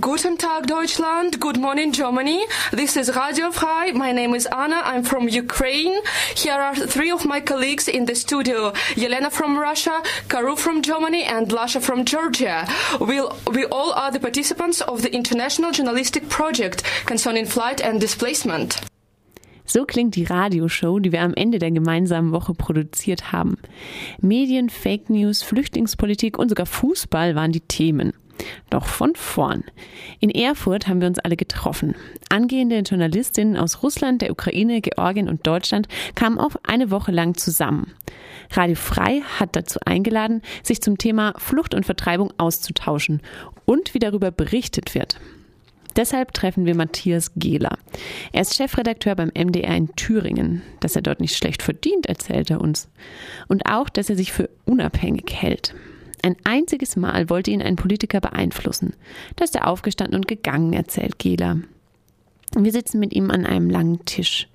Guten Tag, Deutschland. Good morning, Germany. This is Radio Frei. My name is Anna. I'm from Ukraine. Here are three of my colleagues in the studio. Yelena from Russia, Karu from Germany, and Lasha from Georgia. We'll, we all are the participants of the International Journalistic Project concerning flight and displacement. So klingt die Radioshow, die wir am Ende der gemeinsamen Woche produziert haben. Medien, Fake News, Flüchtlingspolitik und sogar Fußball waren die Themen. Doch von vorn. In Erfurt haben wir uns alle getroffen. Angehende Journalistinnen aus Russland, der Ukraine, Georgien und Deutschland kamen auch eine Woche lang zusammen. Radio Frei hat dazu eingeladen, sich zum Thema Flucht und Vertreibung auszutauschen und wie darüber berichtet wird. Deshalb treffen wir Matthias Gehler. Er ist Chefredakteur beim MDR in Thüringen. Dass er dort nicht schlecht verdient, erzählt er uns. Und auch, dass er sich für unabhängig hält. Ein einziges Mal wollte ihn ein Politiker beeinflussen. Da ist er aufgestanden und gegangen, erzählt Gela. Wir sitzen mit ihm an einem langen Tisch.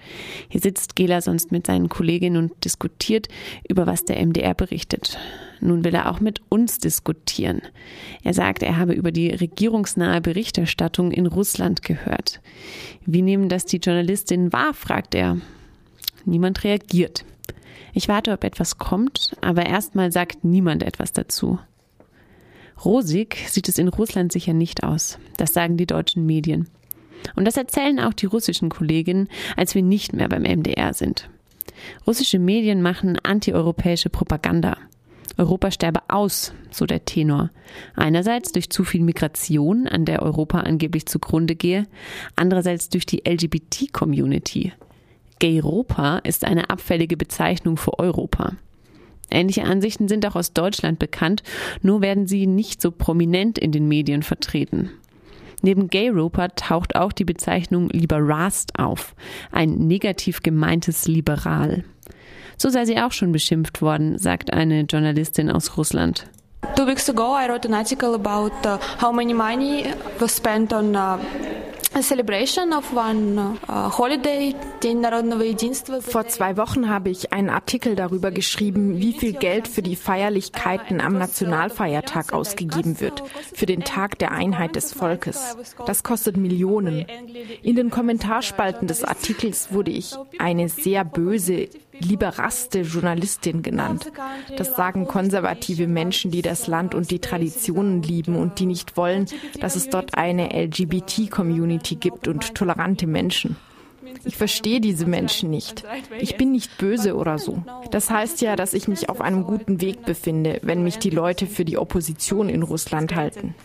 Hier sitzt Gela sonst mit seinen Kolleginnen und diskutiert über was der MDR berichtet. Nun will er auch mit uns diskutieren. Er sagt, er habe über die regierungsnahe Berichterstattung in Russland gehört. Wie nehmen das die Journalistinnen wahr, fragt er. Niemand reagiert. Ich warte, ob etwas kommt, aber erstmal sagt niemand etwas dazu. Rosig sieht es in Russland sicher nicht aus. Das sagen die deutschen Medien. Und das erzählen auch die russischen Kolleginnen, als wir nicht mehr beim MDR sind. Russische Medien machen antieuropäische Propaganda. Europa sterbe aus, so der Tenor. Einerseits durch zu viel Migration, an der Europa angeblich zugrunde gehe, andererseits durch die LGBT-Community. Gayropa ist eine abfällige Bezeichnung für Europa. Ähnliche Ansichten sind auch aus Deutschland bekannt, nur werden sie nicht so prominent in den Medien vertreten. Neben Gayropa taucht auch die Bezeichnung Liberast auf, ein negativ gemeintes Liberal. So sei sie auch schon beschimpft worden, sagt eine Journalistin aus Russland. Two weeks ago, I wrote an article about uh, how many money was spent on uh, vor zwei Wochen habe ich einen Artikel darüber geschrieben, wie viel Geld für die Feierlichkeiten am Nationalfeiertag ausgegeben wird, für den Tag der Einheit des Volkes. Das kostet Millionen. In den Kommentarspalten des Artikels wurde ich eine sehr böse, liberaste Journalistin genannt. Das sagen konservative Menschen, die das Land und die Traditionen lieben und die nicht wollen, dass es dort eine LGBT-Community gibt und tolerante Menschen. Ich verstehe diese Menschen nicht. Ich bin nicht böse oder so. Das heißt ja, dass ich mich auf einem guten Weg befinde, wenn mich die Leute für die Opposition in Russland halten.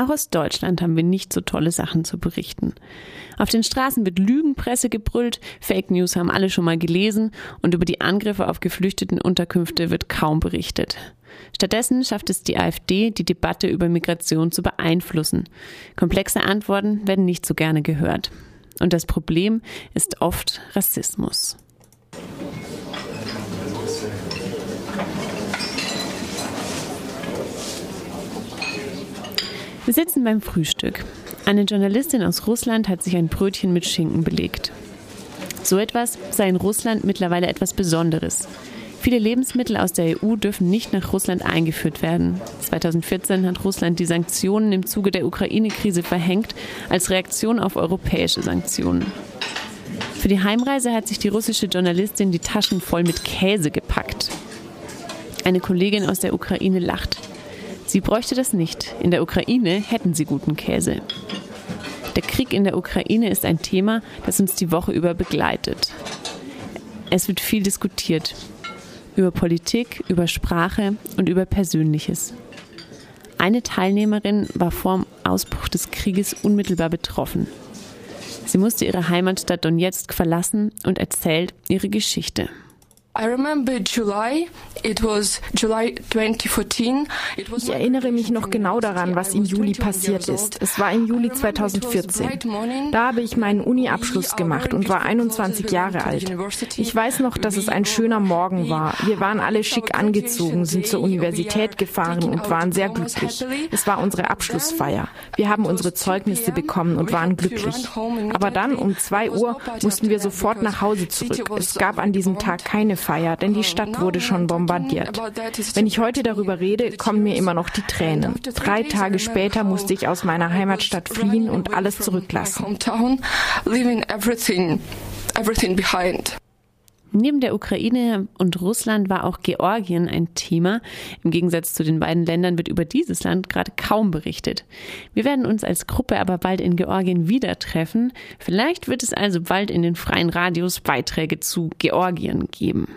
Auch aus Deutschland haben wir nicht so tolle Sachen zu berichten. Auf den Straßen wird Lügenpresse gebrüllt, Fake News haben alle schon mal gelesen und über die Angriffe auf geflüchteten Unterkünfte wird kaum berichtet. Stattdessen schafft es die AfD, die Debatte über Migration zu beeinflussen. Komplexe Antworten werden nicht so gerne gehört. Und das Problem ist oft Rassismus. Wir sitzen beim Frühstück. Eine Journalistin aus Russland hat sich ein Brötchen mit Schinken belegt. So etwas sei in Russland mittlerweile etwas Besonderes. Viele Lebensmittel aus der EU dürfen nicht nach Russland eingeführt werden. 2014 hat Russland die Sanktionen im Zuge der Ukraine-Krise verhängt als Reaktion auf europäische Sanktionen. Für die Heimreise hat sich die russische Journalistin die Taschen voll mit Käse gepackt. Eine Kollegin aus der Ukraine lacht. Sie bräuchte das nicht. In der Ukraine hätten sie guten Käse. Der Krieg in der Ukraine ist ein Thema, das uns die Woche über begleitet. Es wird viel diskutiert. Über Politik, über Sprache und über Persönliches. Eine Teilnehmerin war vor dem Ausbruch des Krieges unmittelbar betroffen. Sie musste ihre Heimatstadt Donetsk verlassen und erzählt ihre Geschichte. Ich erinnere mich noch genau daran, was im Juli passiert ist. Es war im Juli 2014. Da habe ich meinen Uni-Abschluss gemacht und war 21 Jahre alt. Ich weiß noch, dass es ein schöner Morgen war. Wir waren alle schick angezogen, sind zur Universität gefahren und waren sehr glücklich. Es war unsere Abschlussfeier. Wir haben unsere Zeugnisse bekommen und waren glücklich. Aber dann um 2 Uhr mussten wir sofort nach Hause zurück. Es gab an diesem Tag keine Feier. Feier, denn die Stadt wurde schon bombardiert. Wenn ich heute darüber rede, kommen mir immer noch die Tränen. Drei Tage später musste ich aus meiner Heimatstadt fliehen und alles zurücklassen. Neben der Ukraine und Russland war auch Georgien ein Thema. Im Gegensatz zu den beiden Ländern wird über dieses Land gerade kaum berichtet. Wir werden uns als Gruppe aber bald in Georgien wieder treffen. Vielleicht wird es also bald in den freien Radios Beiträge zu Georgien geben.